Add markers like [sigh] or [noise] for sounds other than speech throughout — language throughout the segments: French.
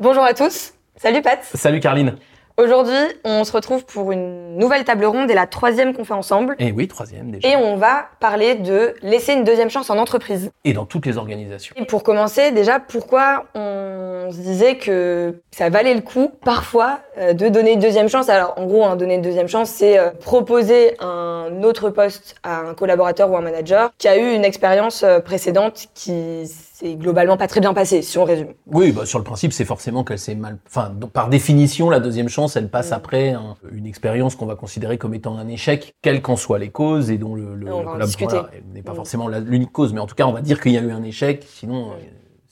Bonjour à tous. Salut Pat. Salut Carline. Aujourd'hui, on se retrouve pour une nouvelle table ronde et la troisième qu'on fait ensemble. Et oui, troisième déjà. Et on va parler de laisser une deuxième chance en entreprise. Et dans toutes les organisations. Et pour commencer, déjà, pourquoi on se disait que ça valait le coup parfois euh, de donner une deuxième chance? Alors, en gros, hein, donner une deuxième chance, c'est euh, proposer un autre poste à un collaborateur ou un manager qui a eu une expérience euh, précédente qui c'est globalement pas très bien passé, si on résume. Oui, bah, sur le principe, c'est forcément qu'elle s'est mal. Enfin, donc, par définition, la deuxième chance, elle passe Mm. après un- une expérience qu'on va considérer comme étant un échec, quelles qu'en soient les causes, et dont le, n'est pas Mm. forcément l'unique cause, mais en tout cas, on va dire qu'il y a eu un échec. Sinon, Mm.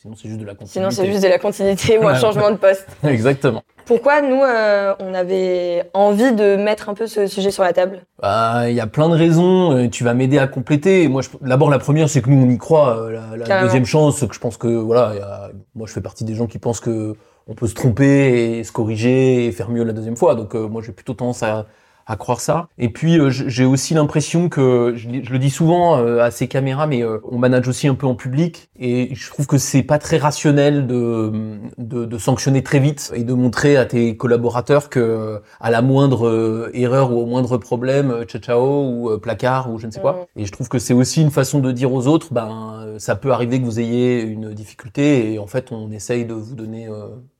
Sinon c'est juste de la continuité. Sinon, c'est juste de la continuité ou un [laughs] changement de poste. Exactement. Pourquoi nous, euh, on avait envie de mettre un peu ce sujet sur la table? Bah, il y a plein de raisons. euh, Tu vas m'aider à compléter. Moi, je- d'abord, la première, c'est que nous, on y croit. euh, La, deuxième chance, c'est que je pense que voilà, il y a- moi, je fais partie des gens qui pensent que on peut se tromper et se corriger et faire mieux la deuxième fois. Donc, euh, moi, j'ai plutôt tendance à, à croire ça. Et puis, euh, j'ai aussi l'impression que, je, je le dis souvent euh, à ces caméras, mais euh, on manage aussi un peu en public et je trouve que c'est pas très rationnel de, de, de sanctionner très vite et de montrer à tes collaborateurs que à la moindre erreur ou au moindre problème, ciao ciao ou placard ou je ne sais quoi. Et je trouve que c'est aussi une façon de dire aux autres, ben ça peut arriver que vous ayez une difficulté et en fait on essaye de vous donner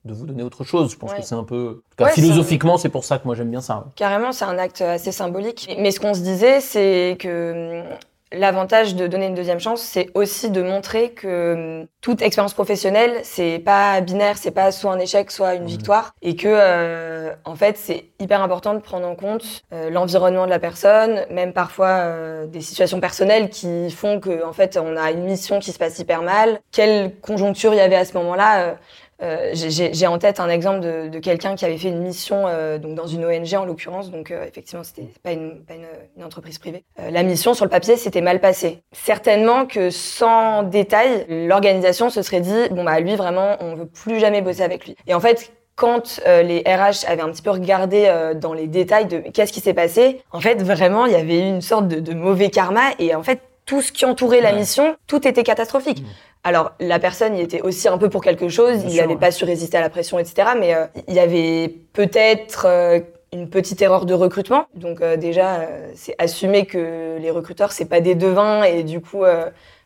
de vous donner autre chose. Je pense Ouais. que c'est un peu en tout cas, Ouais, philosophiquement c'est pour ça que moi j'aime bien ça. Carrément, c'est un acte assez symbolique. Mais ce qu'on se disait, c'est que hum, l'avantage de donner une deuxième chance, c'est aussi de montrer que hum, toute expérience professionnelle, c'est pas binaire, c'est pas soit un échec, soit une Mhm. victoire, et que euh, en fait, c'est hyper important de prendre en compte euh, l'environnement de la personne, même parfois euh, des situations personnelles qui font que en fait, on a une mission qui se passe hyper mal. Quelle conjoncture il y avait à ce moment-là euh, j'ai- en tête un exemple de, de quelqu'un qui avait fait une mission euh, donc dans une ONG en l'occurrence, donc euh, effectivement c'était pas une, pas une, une entreprise privée. Euh, la mission sur le papier s'était mal passée. Certainement que sans détail, l'organisation se serait dit bon bah lui vraiment on veut plus jamais bosser avec lui. Et en fait quand euh, les RH avaient un petit peu regardé euh, dans les détails de qu'est-ce qui s'est passé, en fait vraiment il y avait une sorte de, de mauvais karma et en fait tout ce qui entourait la mission, tout était catastrophique. Mm. Alors, la personne y était aussi un peu pour quelque chose, Bien il n'avait ouais. pas su résister à la pression, etc. Mais euh, il y avait peut-être euh, une petite erreur de recrutement. Donc euh, déjà, c'est assumer que les recruteurs, c'est pas des devins et du coup,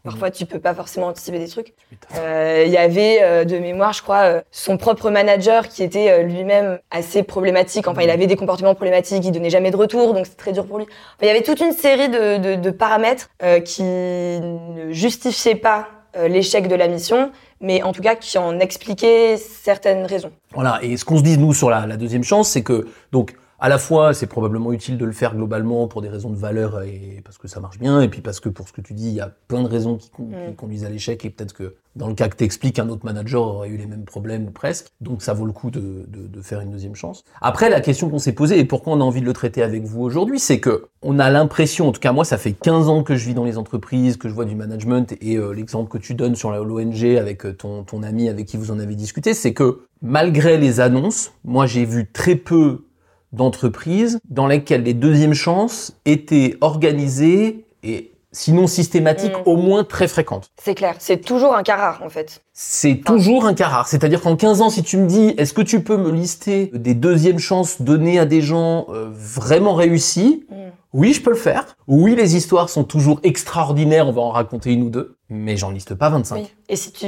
parfois, tu peux pas forcément anticiper des trucs. Euh, Il y avait euh, de mémoire, je crois, euh, son propre manager qui était lui-même assez problématique. Enfin, il avait des comportements problématiques, il donnait jamais de retour, donc c'était très dur pour lui. Enfin, il y avait toute une série de, de, de paramètres qui ne justifiaient pas l'échec de la mission, mais en tout cas qui en expliquaient certaines raisons. Voilà, et ce qu'on se dit nous sur la, la deuxième chance, c'est que donc à la fois c'est probablement utile de le faire globalement pour des raisons de valeur et parce que ça marche bien, et puis parce que pour ce que tu dis, il y a plein de raisons qui, con- Mm. qui conduisent à l'échec, et peut-être que dans le cas que t'expliques, un autre manager aurait eu les mêmes problèmes ou presque, donc ça vaut le coup de, de, de faire une deuxième chance. Après, la question qu'on s'est posée et pourquoi on a envie de le traiter avec vous aujourd'hui, c'est que on a l'impression, en tout cas moi, ça fait 15 ans que je vis dans les entreprises, que je vois du management, et euh, l'exemple que tu donnes sur l'ONG avec euh, ton, ton ami avec qui vous en avez discuté, c'est que malgré les annonces, moi j'ai vu très peu d'entreprises dans lesquelles les deuxièmes chances étaient organisées et sinon systématiques, Mm. au moins très fréquentes. C'est clair, c'est toujours un cas rare en fait. C'est toujours un cas rare. C'est-à-dire qu'en 15 ans, si tu me dis, est-ce que tu peux me lister des deuxièmes chances données à des gens euh, vraiment réussis? Mm. Oui, je peux le faire. Oui, les histoires sont toujours extraordinaires, on va en raconter une ou deux, mais j'en liste pas 25. Oui. Et si tu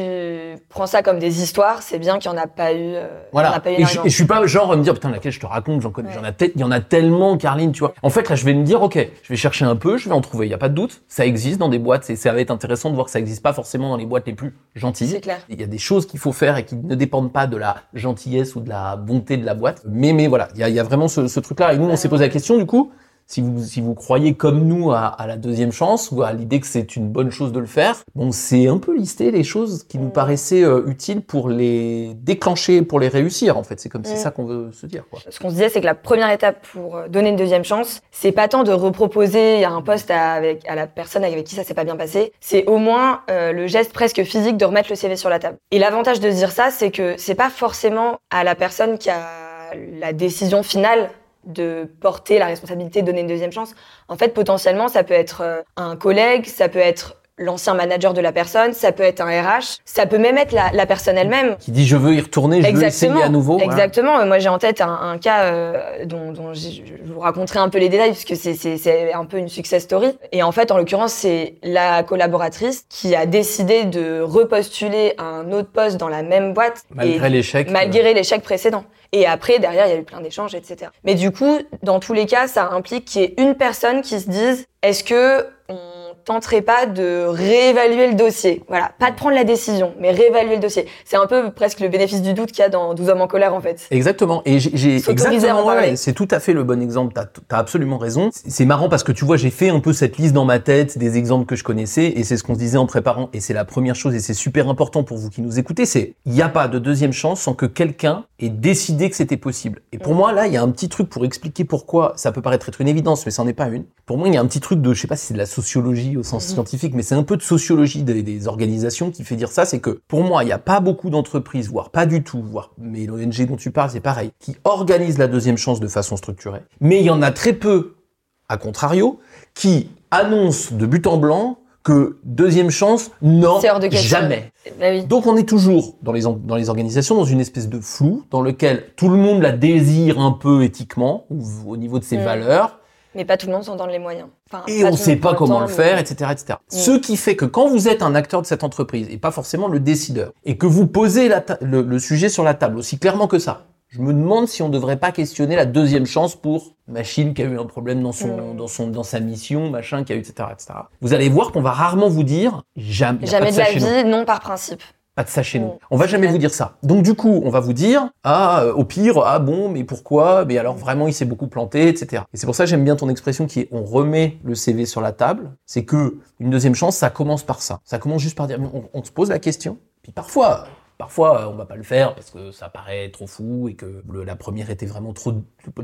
prends ça comme des histoires, c'est bien qu'il n'y en a pas eu. euh, il y en Voilà. a pas eu Et je, et je suis pas genre à me dire putain laquelle je te raconte, j'en connais, Ouais. j'en a tel- il y en a tellement, Carline, tu vois. En fait là, je vais me dire ok, je vais chercher un peu, je vais en trouver. Il y a pas de doute, ça existe dans des boîtes. Et ça va être intéressant de voir que ça existe pas forcément dans les boîtes les plus gentilles. C'est clair. Il y a des choses qu'il faut faire et qui ne dépendent pas de la gentillesse ou de la bonté de la boîte. Mais, mais voilà, il y a, il y a vraiment ce, ce truc-là. Et nous, on s'est posé la question, du coup, si vous, si vous croyez comme nous à, à la deuxième chance ou à l'idée que c'est une bonne chose de le faire, bon, c'est un peu lister les choses qui nous paraissaient euh, utiles pour les déclencher, pour les réussir, en fait. C'est comme c'est Mm. ça qu'on veut se dire, quoi. Ce qu'on se disait, c'est que la première étape pour euh, donner une deuxième chance, c'est pas tant de reproposer un poste à, avec, à la personne avec qui ça s'est pas bien passé, c'est au moins euh, le geste presque physique de remettre le CV sur la table. Et l'avantage de se dire ça, c'est que c'est pas forcément à la personne qui a la décision finale de porter la responsabilité de donner une deuxième chance. En fait, potentiellement, ça peut être euh, un collègue, ça peut être l'ancien manager de la personne, ça peut être un RH, ça peut même être la, la personne elle-même. Qui dit je veux y retourner, je veux essayer à nouveau. Exactement. Moi, j'ai en tête un, un cas euh, dont, dont je vous raconterai un peu les détails puisque c'est un peu une success story. Et en fait, en l'occurrence, c'est la collaboratrice qui a décidé de repostuler un autre poste dans la même boîte. Malgré l'échec. Malgré euh. l'échec précédent. Et après, derrière, il y a eu plein d'échanges, etc. Mais du coup, dans tous les cas, ça implique qu'il y ait une personne qui se dise, est-ce que tenterait pas de réévaluer le dossier. Voilà, pas de prendre la décision, mais réévaluer le dossier. C'est un peu presque le bénéfice du doute qu'il y a dans 12 hommes en colère en fait. Exactement. Et j'ai exactement c'est tout à fait le bon exemple. T'as as absolument raison. C'est marrant parce que tu vois, j'ai fait un peu cette liste dans ma tête des exemples que je connaissais et c'est ce qu'on se disait en préparant et c'est la première chose et c'est super important pour vous qui nous écoutez, c'est il n'y a pas de deuxième chance sans que quelqu'un ait décidé que c'était possible. Et pour mm. moi là, il y a un petit truc pour expliquer pourquoi ça peut paraître être une évidence mais ça n'en est pas une. Pour moi, il y a un petit truc de je sais pas si c'est de la sociologie au sens scientifique, mais c'est un peu de sociologie des, organisations qui fait dire ça, c'est que pour moi, il n'y a pas beaucoup d'entreprises, voire pas du tout, voire, mais l'ONG dont tu parles, c'est pareil, qui organisent la deuxième chance de façon structurée. Mais il y en a très peu, à contrario, qui annoncent de but en blanc que deuxième chance, non, jamais. Bah Donc on est toujours dans les, dans les organisations dans une espèce de flou dans lequel tout le monde la désire un peu éthiquement ou au niveau de ses mm. valeurs, mais pas tout le monde s'en donne les moyens. et on ne sait pas comment le, faire, etc., etc. Mm. Ce qui fait que quand vous êtes un acteur de cette entreprise et pas forcément le décideur, et que vous posez le, sujet sur la table aussi clairement que ça, je me demande si on ne devrait pas questionner la deuxième chance pour machine qui a eu un problème dans son, mm. dans son, dans sa mission, machin qui a eu, etc., etc. Vous allez voir qu'on va rarement vous dire jamais. Jamais de, de la vie, non par principe. Pas de ça chez nous. On va jamais vous dire ça. Donc du coup, on va vous dire ah euh, au pire ah bon mais pourquoi? Mais alors vraiment il s'est beaucoup planté etc. Et c'est pour ça que j'aime bien ton expression qui est on remet le CV sur la table. C'est que une deuxième chance ça commence par ça. Ça commence juste par dire on, on se pose la question. Puis parfois Parfois, euh, on va pas le faire parce que ça paraît trop fou et que la première était vraiment trop,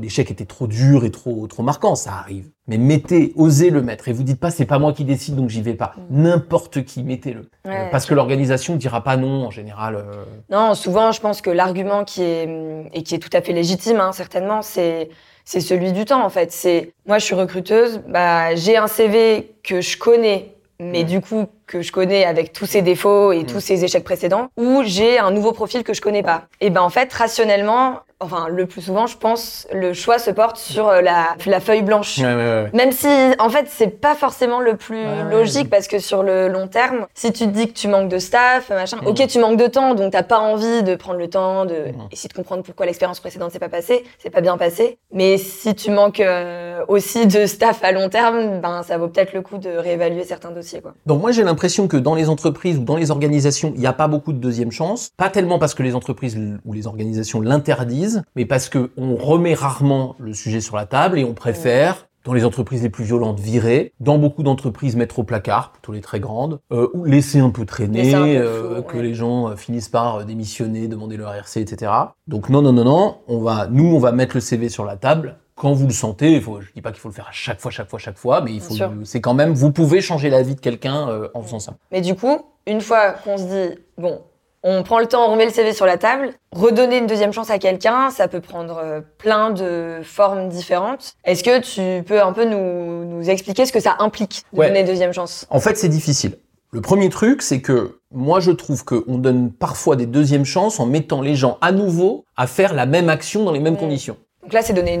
l'échec était trop dur et trop, trop marquant. Ça arrive. Mais mettez, osez le mettre et vous dites pas c'est pas moi qui décide donc j'y vais pas. Mm. N'importe qui, mettez-le. Euh, parce que l'organisation dira pas non en général. Euh. Non, souvent je pense que l'argument qui est et qui est tout à fait légitime, hein, certainement, c'est c'est celui du temps en fait. C'est moi je suis recruteuse, bah j'ai un CV que je connais mais du coup que je connais avec tous ses défauts et tous ses échecs précédents, ou j'ai un nouveau profil que je connais pas. Et ben en fait, rationnellement, enfin le plus souvent, je pense, le choix se porte sur euh, la, la feuille blanche. Ouais, ouais, ouais. Même si, en fait, c'est pas forcément le plus logique parce que sur le long terme, si tu te dis que tu manques de staff, machin, mm. ok, tu manques de temps, donc t'as pas envie de prendre le temps de mm. essayer de comprendre pourquoi l'expérience précédente s'est pas passée, c'est pas bien passé. Mais si tu manques euh, aussi de staff à long terme, ben ça vaut peut-être le coup de réévaluer certains dossiers, quoi. Donc moi j'ai l'impression que dans les entreprises ou dans les organisations, il n'y a pas beaucoup de deuxième chance. Pas tellement parce que les entreprises ou les organisations l'interdisent mais parce que on remet rarement le sujet sur la table et on préfère dans les entreprises les plus violentes, virer. Dans beaucoup d'entreprises, mettre au placard, plutôt les très grandes, euh, ou laisser un peu traîner, euh, que les gens euh, finissent par démissionner, demander leur RC, etc. Donc non, non, non, non, on va, nous, on va mettre le CV sur la table. Quand vous le sentez, faut, je dis pas qu'il faut le faire à chaque fois, chaque fois, chaque fois, mais il faut, c'est quand même, vous pouvez changer la vie de quelqu'un en faisant ça. Mais du coup, une fois qu'on se dit, bon, on prend le temps, on remet le CV sur la table. Redonner une deuxième chance à quelqu'un, ça peut prendre euh, plein de formes différentes. Est-ce que tu peux un peu nous, nous expliquer ce que ça implique de donner une deuxième chance? En fait, c'est difficile. Le premier truc, c'est que moi, je trouve qu'on donne parfois des deuxièmes chances en mettant les gens à nouveau à faire la même action dans les mêmes conditions. Donc là, c'est donner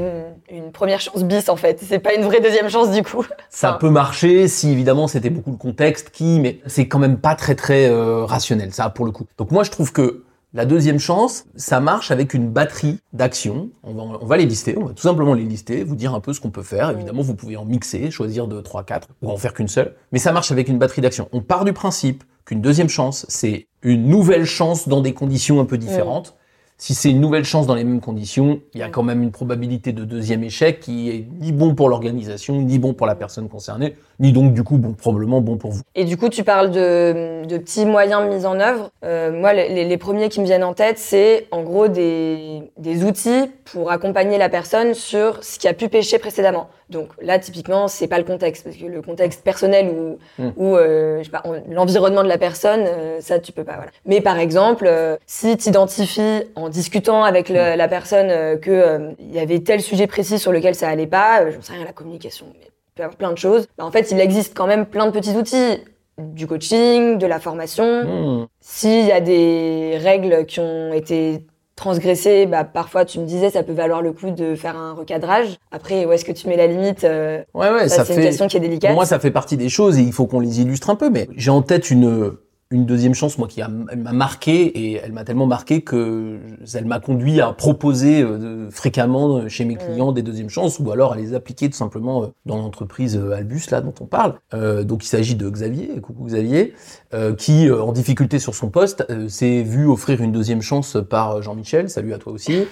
une, première chance bis en fait. C'est pas une vraie deuxième chance du coup. Ça peut marcher si évidemment c'était beaucoup le contexte qui, mais c'est quand même pas très très euh, rationnel ça pour le coup. Donc moi je trouve que la deuxième chance, ça marche avec une batterie d'actions. On va, on va les lister, on va tout simplement les lister, vous dire un peu ce qu'on peut faire. Évidemment, vous pouvez en mixer, choisir de 3, 4, ou en faire qu'une seule. Mais ça marche avec une batterie d'actions. On part du principe qu'une deuxième chance, c'est une nouvelle chance dans des conditions un peu différentes si c'est une nouvelle chance dans les mêmes conditions, il y a quand même une probabilité de deuxième échec qui est ni bon pour l'organisation, ni bon pour la personne concernée, ni donc du coup bon, probablement bon pour vous. Et du coup, tu parles de, de petits moyens mis en œuvre. Euh, moi, les, les, premiers qui me viennent en tête, c'est en gros des, des outils pour accompagner la personne sur ce qui a pu pêcher précédemment. Donc là, typiquement, c'est pas le contexte, parce que le contexte personnel ou, hmm. ou euh, l'environnement de la personne, euh, ça, tu peux pas. Voilà. Mais par exemple, euh, si tu identifies en discutant avec le, hmm. la personne euh, que il y avait tel sujet précis sur lequel ça allait pas, j'en sais rien, la communication, mais plein de choses. Bah, en fait, il existe quand même plein de petits outils du coaching, de la formation. Hmm. S'il y a des règles qui ont été transgressées, bah, parfois tu me disais ça peut valoir le coup de faire un recadrage. Après, où est-ce que tu mets la limite euh, Ouais, ouais, Ça, ça, c'est une question qui est délicate. Pour moi, ça fait partie des choses et il faut qu'on les illustre un peu. Mais j'ai en tête une une deuxième chance, moi, qui m'a marqué et elle m'a tellement marqué que elle m'a conduit à proposer euh, fréquemment chez mes clients des deuxièmes chances ou alors à les appliquer tout simplement euh, dans l'entreprise euh, Albus là dont on parle. Euh, donc il s'agit de Xavier, coucou Xavier, euh, qui euh, en difficulté sur son poste euh, s'est vu offrir une deuxième chance par euh, Jean-Michel. Salut à toi aussi.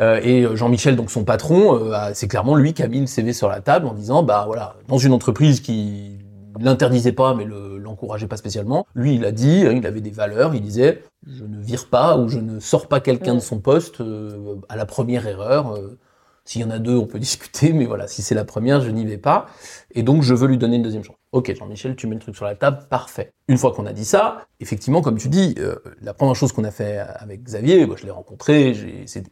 Euh, et euh, Jean-Michel, donc son patron, euh, c'est clairement lui qui a mis le CV sur la table en disant, bah voilà, dans une entreprise qui l'interdisait pas, mais le- l'encourageait pas spécialement, lui il a dit, hein, il avait des valeurs, il disait, je ne vire pas ou je ne sors pas quelqu'un de son poste euh, à la première erreur. euh, s'il y en a deux, on peut [laughs] discuter, mais voilà, si c'est la première, je n'y vais pas. Et donc, je veux lui donner une deuxième chance. Ok, Jean-Michel, tu mets le truc sur la table, parfait. Une fois qu'on a dit ça, effectivement, comme tu dis, euh, la première chose qu'on a fait avec Xavier, moi, je l'ai rencontré,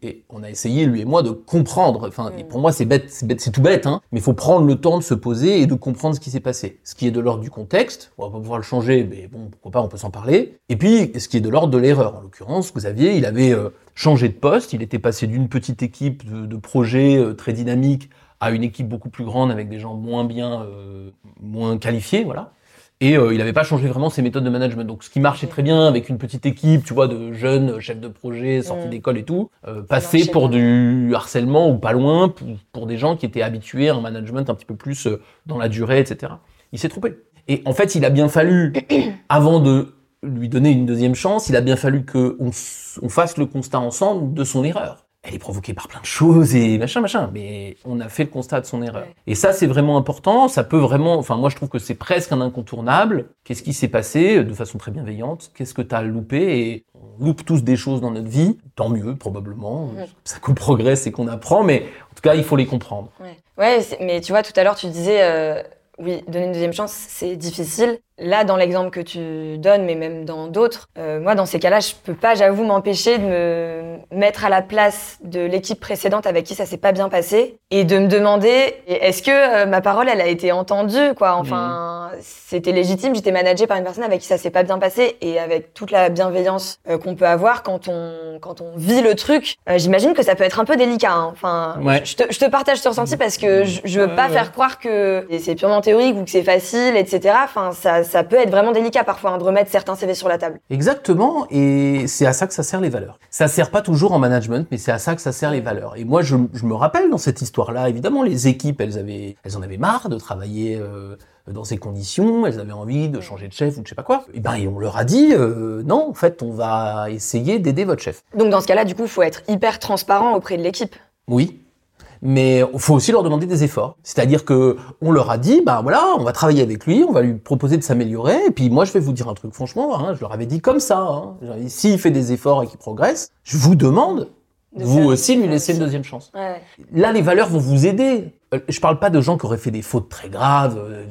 et on a essayé, lui et moi, de comprendre. Enfin, et Mm. pour moi, c'est bête, c'est bête, c'est tout bête, hein, mais il faut prendre le temps de se poser et de comprendre ce qui s'est passé. Ce qui est de l'ordre du contexte, on va pas pouvoir le changer, mais bon, pourquoi pas, on peut s'en parler. Et puis, ce qui est de l'ordre de l'erreur. En l'occurrence, Xavier, il avait euh, changé de poste, il était passé d'une petite équipe de, de projets euh, très dynamique à une équipe beaucoup plus grande avec des gens moins bien, euh, moins qualifiés, voilà. Et euh, il n'avait pas changé vraiment ses méthodes de management. Donc, ce qui marchait très bien avec une petite équipe, tu vois, de jeunes chefs de projet sortis Mm. d'école et tout, euh, passer marchait pour bien. du harcèlement ou pas loin pour, pour des gens qui étaient habitués à un management un petit peu plus euh, dans la durée, etc. Il s'est trompé. Et en fait, il a bien fallu, [coughs] avant de lui donner une deuxième chance, il a bien fallu que on, s- on fasse le constat ensemble de son erreur. Elle est provoquée par plein de choses et machin, machin, mais on a fait le constat de son erreur. Ouais. Et ça, c'est vraiment important. Ça peut vraiment, enfin, moi, je trouve que c'est presque un incontournable. Qu'est-ce qui s'est passé euh, de façon très bienveillante? Qu'est-ce que tu as loupé? Et on loupe tous des choses dans notre vie. Tant mieux, probablement. C'est ça qu'on progresse et qu'on apprend, mais en tout cas, il faut les comprendre. Ouais, ouais mais tu vois, tout à l'heure, tu disais, euh, oui, donner une deuxième chance, c'est difficile. Là, dans l'exemple que tu donnes, mais même dans d'autres, euh, moi, dans ces cas-là, je peux pas, j'avoue, m'empêcher de me mettre à la place de l'équipe précédente avec qui ça s'est pas bien passé et de me demander, est-ce que euh, ma parole, elle a été entendue, quoi? Enfin, c'était légitime, j'étais managée par une personne avec qui ça s'est pas bien passé et avec toute la bienveillance euh, qu'on peut avoir quand on, quand on vit le truc, euh, j'imagine que ça peut être un peu délicat. hein. Enfin, Ouais. je, te, je te partage ce ressenti parce que je, je veux Ouais, pas ouais. faire croire que c'est purement théorique ou que c'est facile, etc. Enfin, ça, ça peut être vraiment délicat parfois hein, de remettre certains CV sur la table. Exactement, et c'est à ça que ça sert les valeurs. Ça sert pas toujours en management, mais c'est à ça que ça sert les valeurs. Et moi, je, je me rappelle dans cette histoire-là, évidemment, les équipes, elles avaient, elles en avaient marre de travailler euh, dans ces conditions, elles avaient envie de changer de chef ou de je sais pas quoi. Et ben, et on leur a dit, euh, non, en fait, on va essayer d'aider votre chef. Donc dans ce cas-là, du coup, il faut être hyper transparent auprès de l'équipe. Oui. Mais il faut aussi leur demander des efforts. C'est-à-dire que on leur a dit, bah voilà, on va travailler avec lui, on va lui proposer de s'améliorer, et puis moi je vais vous dire un truc, franchement, hein, je leur avais dit comme ça. Hein, s'il fait des efforts et qu'il progresse, je vous demande, De vous aussi, lui laisser une deuxième chance. Ouais. Là, les valeurs vont vous aider. Euh, Je parle pas de gens qui auraient fait des fautes très graves. euh,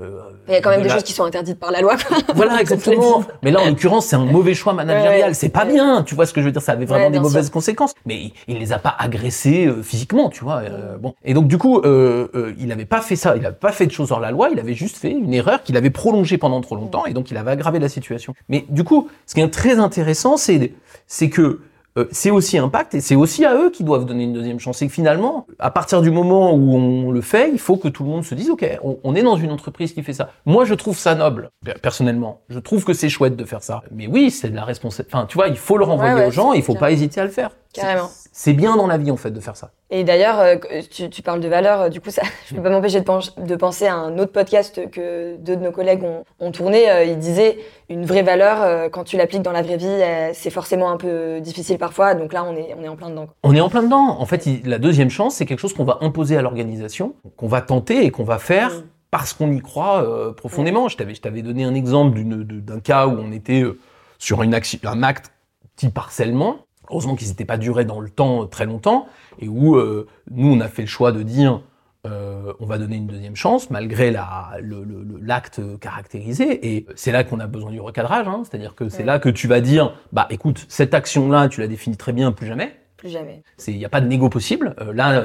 euh, Il y a quand même de des la- choses qui sont interdites par la loi. [laughs] Voilà, [laughs] exactement. Mais là, en l'occurrence, c'est un mauvais choix managérial. Ouais. C'est pas bien. Tu vois ce que je veux dire Ça avait vraiment Ouais, des mauvaises sûr. conséquences. Mais il, il les a pas agressés euh, physiquement, tu vois. bon. Et donc, du coup, il avait pas fait ça. Il avait pas fait de choses hors la loi. Il avait juste fait une erreur qu'il avait prolongée pendant trop longtemps. Et donc, il avait aggravé la situation. Mais du coup, ce qui est très intéressant, c'est c'est que c'est aussi impact et c'est aussi à eux qui doivent donner une deuxième chance. Et que finalement, à partir du moment où on le fait, il faut que tout le monde se dise, OK, on, on est dans une entreprise qui fait ça. Moi, je trouve ça noble, per- personnellement. Je trouve que c'est chouette de faire ça. Mais oui, c'est de la responsabilité. Enfin, tu vois, il faut le renvoyer Ouais, ouais, aux gens et il faut clair. pas hésiter à le faire. Carrément. C'est bien dans la vie, en fait, de faire ça. Et d'ailleurs, euh, tu, tu parles de valeurs, euh, du coup, ça, [laughs] je peux pas m'empêcher de, penser à un autre podcast que deux de nos collègues ont, ont tourné. Euh, ils disaient une vraie valeur, quand tu l'appliques dans la vraie vie, c'est forcément un peu difficile parfois. Donc là, on est, on est en plein dedans. On est en plein dedans. En fait, il- la deuxième chance, c'est quelque chose qu'on va imposer à l'organisation, qu'on va tenter et qu'on va faire Mm. parce qu'on y croit euh, profondément. Je t'avais, je t'avais donné un exemple d'un cas où on était euh, sur une action, un acte type harcèlement. Heureusement qu'ils n'étaient pas durés dans le temps euh, très longtemps et où euh, nous, on a fait le choix de dire euh, on va donner une deuxième chance malgré la- le- le- le- l'acte caractérisé. Et c'est là qu'on a besoin du recadrage. hein. C'est-à-dire que c'est Ouais. là que tu vas dire bah écoute, cette action-là, tu la définis très bien, plus jamais. Plus jamais. Il n'y a pas de négo possible. Euh, là,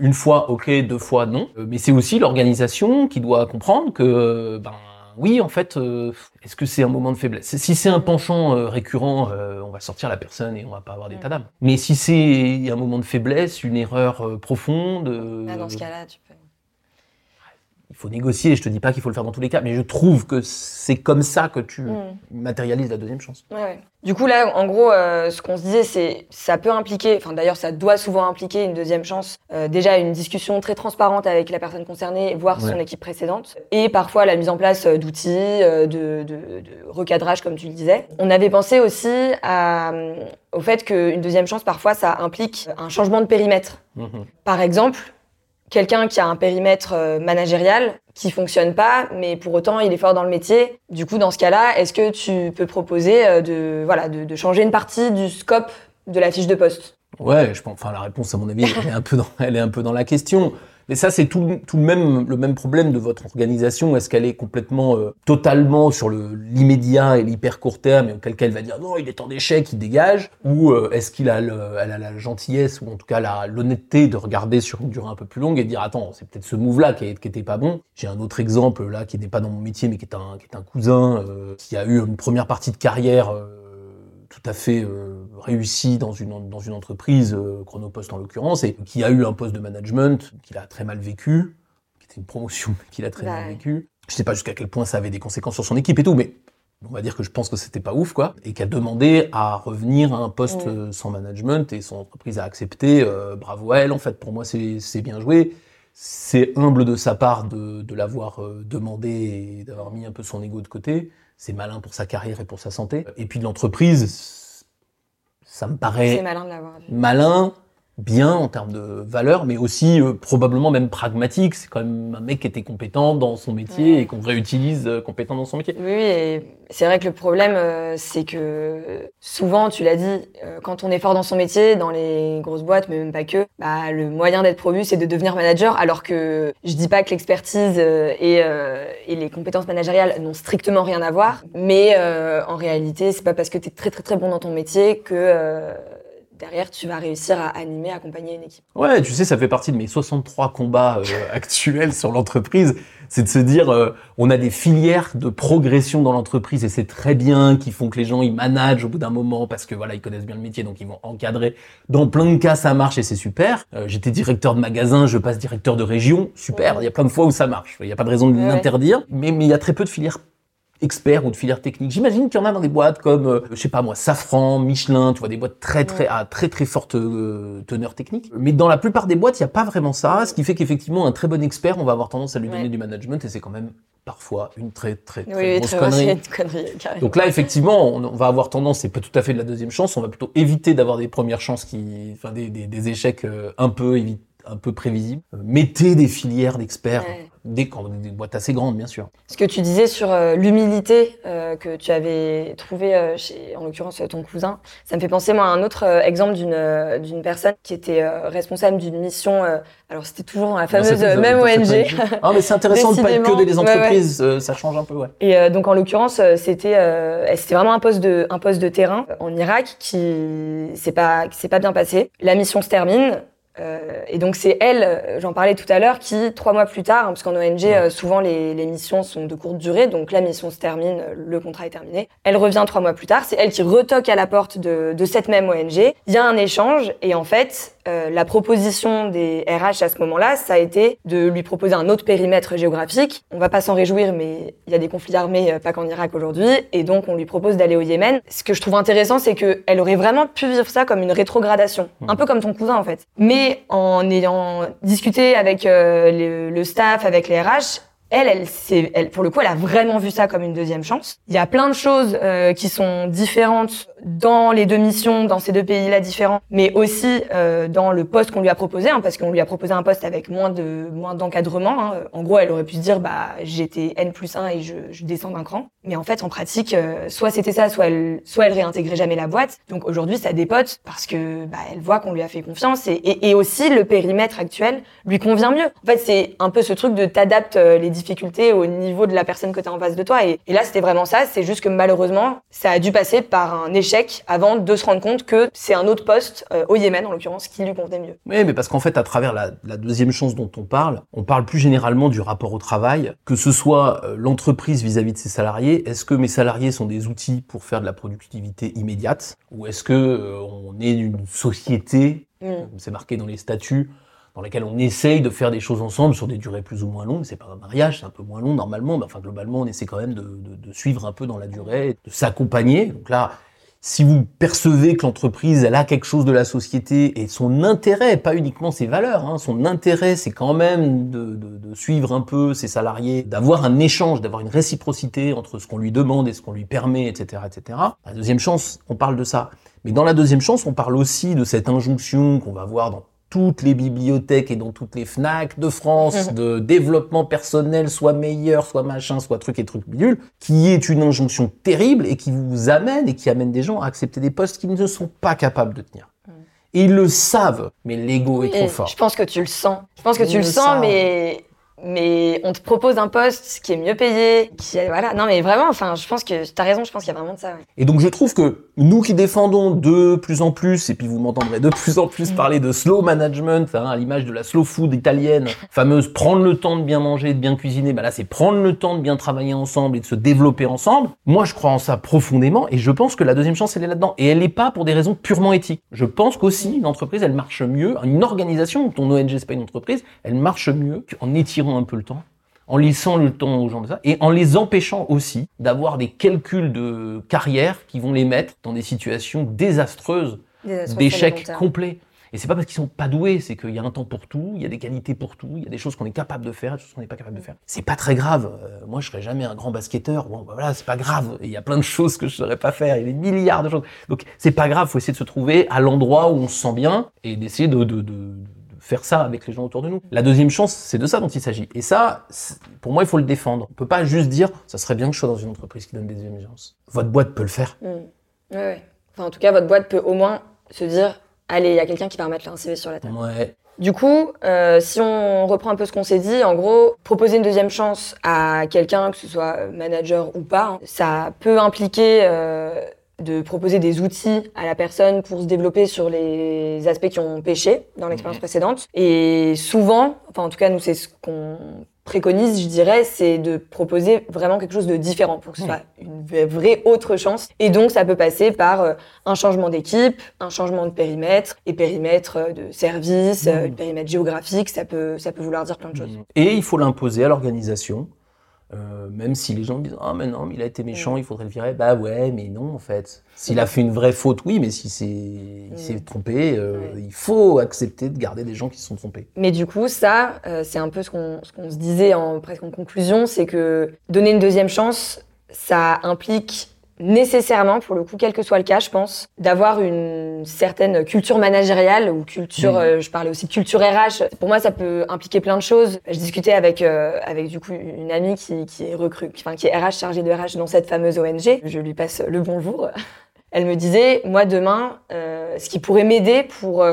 une fois, ok, deux fois, non. Mais c'est aussi l'organisation qui doit comprendre que, ben, oui, en fait, euh, est-ce que c'est un moment de faiblesse? Si c'est un penchant euh, récurrent, euh, on va sortir la personne et on va pas avoir d'état d'âme. Mais si c'est un moment de faiblesse, une erreur profonde, euh, Là, dans ce cas-là, tu peux. Il faut négocier. Je te dis pas qu'il faut le faire dans tous les cas, mais je trouve que c'est comme ça que tu Mm. matérialises la deuxième chance. Ouais, ouais. Du coup, là, en gros, euh, ce qu'on se disait, c'est ça peut impliquer, enfin d'ailleurs, ça doit souvent impliquer une deuxième chance, euh, déjà une discussion très transparente avec la personne concernée, voire son équipe précédente, et parfois la mise en place euh, d'outils, de, de- de recadrage, comme tu le disais. On avait pensé aussi à, au fait qu'une deuxième chance, parfois, ça implique un changement de périmètre. Mhm. Par exemple, quelqu'un qui a un périmètre euh, managérial qui fonctionne pas, mais pour autant il est fort dans le métier. Du coup, dans ce cas-là, est-ce que tu peux proposer euh, de changer une partie du scope de la fiche de poste? Ouais, je pense. Enfin, la réponse, à mon avis, elle est un peu dans [laughs] la question. Mais ça, c'est tout, le- même, le même problème de votre organisation. Est-ce qu'elle est complètement, euh, totalement sur l'immédiat et l'hyper court terme, et auquel cas elle va dire non, il est en échec, il dégage, ou euh, est-ce qu'il a, le- elle a la gentillesse ou en tout cas l'honnêteté de regarder sur une durée un peu plus longue et de dire attends, c'est peut-être ce move-là qui, était pas bon. J'ai un autre exemple là qui n'est pas dans mon métier, mais qui est un, qui est un cousin euh, qui a eu une première partie de carrière. Tout à fait euh, réussi dans une, dans une entreprise, euh, Chronopost en l'occurrence, et qui a eu un poste de management qu'il a très mal vécu, qui était une promotion qu'il a très Bah mal vécu. Je sais pas jusqu'à quel point ça avait des conséquences sur son équipe et tout, mais on va dire que je pense que c'était pas ouf, quoi, et qui a demandé à revenir à un poste Ouais. euh, sans management, et son entreprise a accepté, euh, bravo à elle, en fait, pour moi c'est bien joué. C'est humble de sa part de, de l'avoir demandé et d'avoir mis un peu son ego de côté. C'est malin pour sa carrière et pour sa santé. Et puis de l'entreprise, ça me C'est paraît malin de malin, bien en termes de valeur, mais aussi euh, probablement même pragmatique. C'est quand même un mec qui était compétent dans son métier Ouais. et qu'on réutilise euh, compétent dans son métier. Oui, c'est vrai que le problème, euh, c'est que souvent, tu l'as dit, euh, quand on est fort dans son métier, dans les grosses boîtes, mais même pas que, bah, le moyen d'être promu, c'est de devenir manager, alors que je dis pas que l'expertise euh, et, euh, et les compétences managériales n'ont strictement rien à voir, mais euh, en réalité, c'est pas parce que tu es très très très bon dans ton métier que euh, derrière, tu vas réussir à animer, accompagner une équipe. Ouais, tu sais, ça fait partie de mes 63 combats euh, [laughs] actuels sur l'entreprise. C'est de se dire, euh, on a des filières de progression dans l'entreprise et c'est très bien, qui font que les gens ils managent au bout d'un moment parce que voilà, ils connaissent bien le métier, donc ils vont encadrer. Dans plein de cas, ça marche et c'est super. Euh, J'étais directeur de magasin, je passe directeur de région, super. Ouais. Il y a plein de fois où ça marche. Il n'y a pas de raison de Ouais. l'interdire, mais il y a très peu de filières experts ou de filières techniques. J'imagine qu'il y en a dans des boîtes comme, euh, je sais pas moi, Safran, Michelin, tu vois, des boîtes très très à très très forte euh, teneur technique. Mais dans la plupart des boîtes, il n'y a pas vraiment ça, ce qui fait qu'effectivement, un très bon expert, on va avoir tendance à lui donner Ouais. du management et c'est quand même parfois une très très très Oui, grosse très connerie. [laughs] connerie. Donc là, effectivement, on, va avoir tendance, c'est pas tout à fait de la deuxième chance, on va plutôt éviter d'avoir des premières chances qui, enfin des, des, des échecs euh, un peu évi- un peu prévisibles. Euh, mettez des filières d'experts, Ouais. des, des boîtes assez grandes, bien sûr. Ce que tu disais sur euh, l'humilité euh, que tu avais trouvé euh, chez, en l'occurrence, ton cousin, ça me fait penser moi à un autre euh, exemple d'une d'une personne qui était responsable d'une mission. euh, alors c'était toujours dans la fameuse Non, c'est- même c'est ONG. Ah, mais c'est intéressant de pas être que des Ouais, ouais. entreprises, euh, ça change un peu, ouais. Et euh, donc en l'occurrence, c'était euh, c'était vraiment un poste de un poste de terrain en Irak qui s'est pas qui s'est pas bien passé. La mission se termine. Euh, et donc c'est elle, euh, j'en parlais tout à l'heure, qui trois mois plus tard, hein, parce qu'en ONG euh, souvent les, les missions sont de courte durée, donc la mission se termine, euh, le contrat est terminé. Elle revient trois mois plus tard, c'est elle qui retoque à la porte de, de cette même ONG. Il y a un échange et en fait euh, la proposition des RH à ce moment-là, ça a été de lui proposer un autre périmètre géographique. On va pas s'en réjouir, mais il y a des conflits armés, pas qu'en Irak aujourd'hui, et donc on lui propose d'aller au Yémen. Ce que je trouve intéressant, c'est qu'elle aurait vraiment pu vivre ça comme une rétrogradation, un peu comme ton cousin en fait. Mais en ayant discuté avec euh, le, le staff, avec les RH, elle, elle, elle, pour le coup, elle a vraiment vu ça comme une deuxième chance. Il y a plein de choses euh, qui sont différentes dans les deux missions, dans ces deux pays-là différents, mais aussi euh, dans le poste qu'on lui a proposé, hein, parce qu'on lui a proposé un poste avec moins de moins d'encadrement. Hein. En gros, elle aurait pu se dire, bah, j'étais N plus 1 et je, je descends d'un cran. Mais en fait, en pratique, euh, soit c'était ça, soit elle, soit elle réintégrait jamais la boîte. Donc aujourd'hui, ça dépote parce que bah, elle voit qu'on lui a fait confiance et, et, et aussi le périmètre actuel lui convient mieux. En fait, c'est un peu ce truc de t'adaptes euh, les difficulté au niveau de la personne que tu as en face de toi. Et, là, c'était vraiment ça. C'est juste que malheureusement, ça a dû passer par un échec avant de se rendre compte que c'est un autre poste, euh, au Yémen en l'occurrence, qui lui convenait mieux. Oui, mais parce qu'en fait, à travers la, deuxième chance dont on parle, on parle plus généralement du rapport au travail, que ce soit euh, l'entreprise vis-à-vis de ses salariés. Est-ce que mes salariés sont des outils pour faire de la productivité immédiate? Ou est-ce que euh, on est une société, mm. c'est marqué dans les statuts, dans laquelle on essaye de faire des choses ensemble sur des durées plus ou moins longues. C'est pas un mariage, c'est un peu moins long normalement, mais enfin globalement on essaie quand même de, suivre un peu dans la durée, de s'accompagner. Donc là, si vous percevez que l'entreprise elle a quelque chose de la société et son intérêt, pas uniquement ses valeurs, hein, son intérêt c'est quand même de, de, de, suivre un peu ses salariés, d'avoir un échange, d'avoir une réciprocité entre ce qu'on lui demande et ce qu'on lui permet, etc., etc. La deuxième chance, on parle de ça. Mais dans la deuxième chance, on parle aussi de cette injonction qu'on va voir dans toutes les bibliothèques et dans toutes les FNAC de France de développement personnel, soit meilleur, soit machin, soit truc et truc bidule, qui est une injonction terrible et qui vous amène et qui amène des gens à accepter des postes qu'ils ne sont pas capables de tenir. Et ils le savent, mais l'ego est trop fort. Je pense que tu le sens. Je pense que tu le sens, mais mais on te propose un poste qui est mieux payé, qui est, voilà. Non, mais vraiment, enfin, je pense que t'as raison, je pense qu'il y a vraiment de ça. Ouais. Et donc, je trouve que nous qui défendons de plus en plus, et puis vous m'entendrez de plus en plus mm. parler de slow management, hein, à l'image de la slow food italienne, fameuse prendre le temps de bien manger, de bien cuisiner, bah là, c'est prendre le temps de bien travailler ensemble et de se développer ensemble. Moi, je crois en ça profondément, et je pense que la deuxième chance, elle est là-dedans. Et elle n'est pas pour des raisons purement éthiques. Je pense qu'aussi, une entreprise, elle marche mieux, une organisation, ton ONG, c'est pas une entreprise, elle marche mieux qu'en étirant un peu le temps, en laissant le temps aux gens de ça, et en les empêchant aussi d'avoir des calculs de carrière qui vont les mettre dans des situations désastreuses, d'échecs complets. Et c'est pas parce qu'ils sont pas doués, c'est qu'il y a un temps pour tout, il y a des qualités pour tout, il y a des choses qu'on est capable de faire, des choses qu'on n'est pas capable de faire. C'est pas très grave. Euh, moi, je serais jamais un grand basketteur. Bon, bah voilà, c'est pas grave. Il y a plein de choses que je saurais pas faire. Il y a des milliards de choses. Donc, c'est pas grave. Faut essayer de se trouver à l'endroit où on se sent bien et d'essayer de, de, de faire ça avec les gens autour de nous. La deuxième chance, c'est de ça dont il s'agit. Et ça, pour moi, il faut le défendre. On peut pas juste dire, ça serait bien que je sois dans une entreprise qui donne des deuxièmes chances. Votre boîte peut le faire. Mmh. Ouais, ouais. Enfin, en tout cas, votre boîte peut au moins se dire, allez, il y a quelqu'un qui va remettre un CV sur la table. Ouais. Du coup, euh, si on reprend un peu ce qu'on s'est dit, en gros, proposer une deuxième chance à quelqu'un, que ce soit manager ou pas, hein, ça peut impliquer euh, de proposer des outils à la personne pour se développer sur les aspects qui ont pêché dans l'expérience précédente. Et souvent, enfin en tout cas nous c'est ce qu'on préconise, je dirais, c'est de proposer vraiment quelque chose de différent pour que ce soit une vraie autre chance. Et donc, ça peut passer par euh, un changement d'équipe, un changement de périmètre, et périmètre euh, de service, euh, périmètre géographique, ça peut, ça peut vouloir dire plein de choses. Et il faut l'imposer à l'organisation. Euh, même si les gens disent ah mais non mais il a été méchant il faudrait le virer. Bah ouais mais non en fait. S'il a fait une vraie faute oui mais si c'est il s'est trompé euh, il faut accepter de garder des gens qui se sont trompés. Mais du coup ça euh, c'est un peu ce qu'on ce qu'on se disait en presque en conclusion c'est que donner une deuxième chance ça implique nécessairement, pour le coup, quel que soit le cas, je pense, d'avoir une certaine culture managériale ou culture, euh, je parlais aussi de culture RH. Pour moi, ça peut impliquer plein de choses. Je discutais avec euh, avec du coup une amie qui, qui est recrue, enfin qui est RH chargée de RH dans cette fameuse ONG. Je lui passe le bonjour. [laughs] Elle me disait, moi demain, euh, ce qui pourrait m'aider pour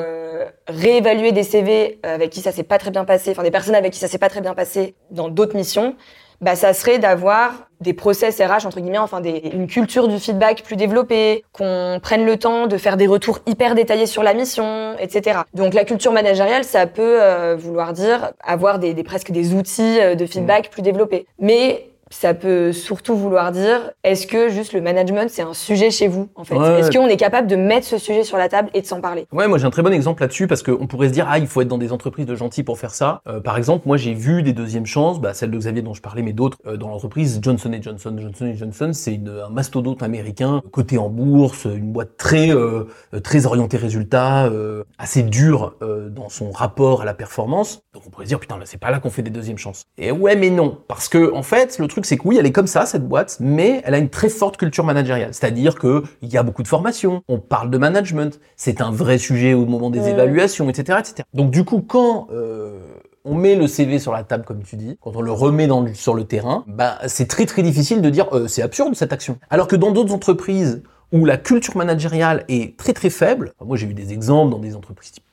réévaluer des CV avec qui ça s'est pas très bien passé, enfin des personnes avec qui ça s'est pas très bien passé dans d'autres missions, bah, ça serait d'avoir des process RH, entre guillemets, enfin des, une culture du feedback plus développée, qu'on prenne le temps de faire des retours hyper détaillés sur la mission, etc. Donc la culture managériale, ça peut euh, vouloir dire avoir des, des, presque des outils euh, de feedback plus développés. Mais ça peut surtout vouloir dire est-ce que juste le management c'est un sujet chez vous en fait? Est-ce qu'on est capable de mettre ce sujet sur la table et de s'en parler? Ouais, moi j'ai un très bon exemple là-dessus parce qu'on pourrait se dire ah il faut être dans des entreprises de gentils pour faire ça. Euh, par exemple, moi j'ai vu des deuxièmes chances, bah, celle de Xavier dont je parlais, mais d'autres euh, dans l'entreprise Johnson Johnson. Johnson Johnson, c'est un mastodonte américain coté en bourse, une boîte très euh, très orientée résultat, assez dure dans son rapport à la performance. Donc on pourrait se dire putain là c'est pas là qu'on fait des deuxièmes chances. Et ouais mais non parce que en fait le truc c'est que oui, elle est comme ça, cette boîte, mais elle a une très forte culture managériale. C'est-à-dire que il y a beaucoup de formations, on parle de management, c'est un vrai sujet au moment des évaluations, etc., etc. Donc du coup, quand euh, on met le CV sur la table, comme tu dis, quand on le remet dans sur le terrain, bah, c'est très très difficile de dire euh, c'est absurde cette action. Alors que dans d'autres entreprises où la culture managériale est très très faible, moi j'ai vu des exemples dans des entreprises type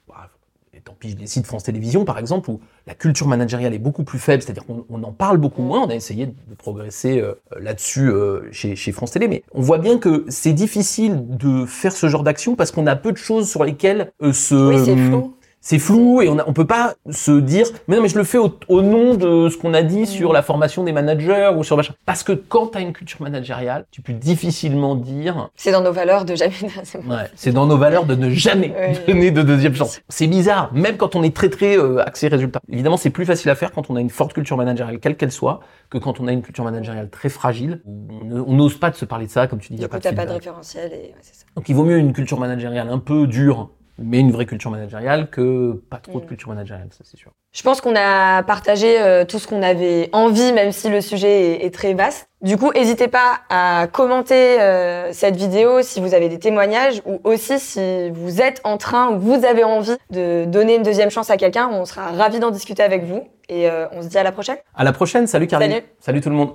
pis, les sites France Télévisions, par exemple, où la culture managériale est beaucoup plus faible, c'est-à-dire qu'on en parle beaucoup moins. On a essayé de progresser euh, là-dessus euh, chez, France Télé, mais on voit bien que c'est difficile de faire ce genre d'action parce qu'on a peu de choses sur lesquelles euh, se... Oui, c'est flou et on, on peut pas se dire mais non mais je le fais au, au nom de ce qu'on a dit sur la formation des managers ou sur machin. Parce que quand tu as une culture managériale tu peux difficilement dire c'est dans nos valeurs de jamais [laughs] ouais, c'est dans nos valeurs de ne jamais donner de deuxième chance. C'est bizarre même quand on est très très euh, axé résultat. Évidemment c'est plus facile à faire quand on a une forte culture managériale quelle qu'elle soit que quand on a une culture managériale très fragile. On n'ose pas de se parler de ça comme tu dis il y a pas de, pas de référentiel et ouais, ça. donc il vaut mieux une culture managériale un peu dure mais une vraie culture managériale que pas trop de mm. culture managériale, ça c'est sûr. Je pense qu'on a partagé euh, tout ce qu'on avait envie, même si le sujet est, très vaste. Du coup, n'hésitez pas à commenter euh, cette vidéo si vous avez des témoignages ou aussi si vous êtes en train ou vous avez envie de donner une deuxième chance à quelqu'un. On sera ravis d'en discuter avec vous et euh, on se dit à la prochaine. À la prochaine, salut Karine. Salut. Salut tout le monde.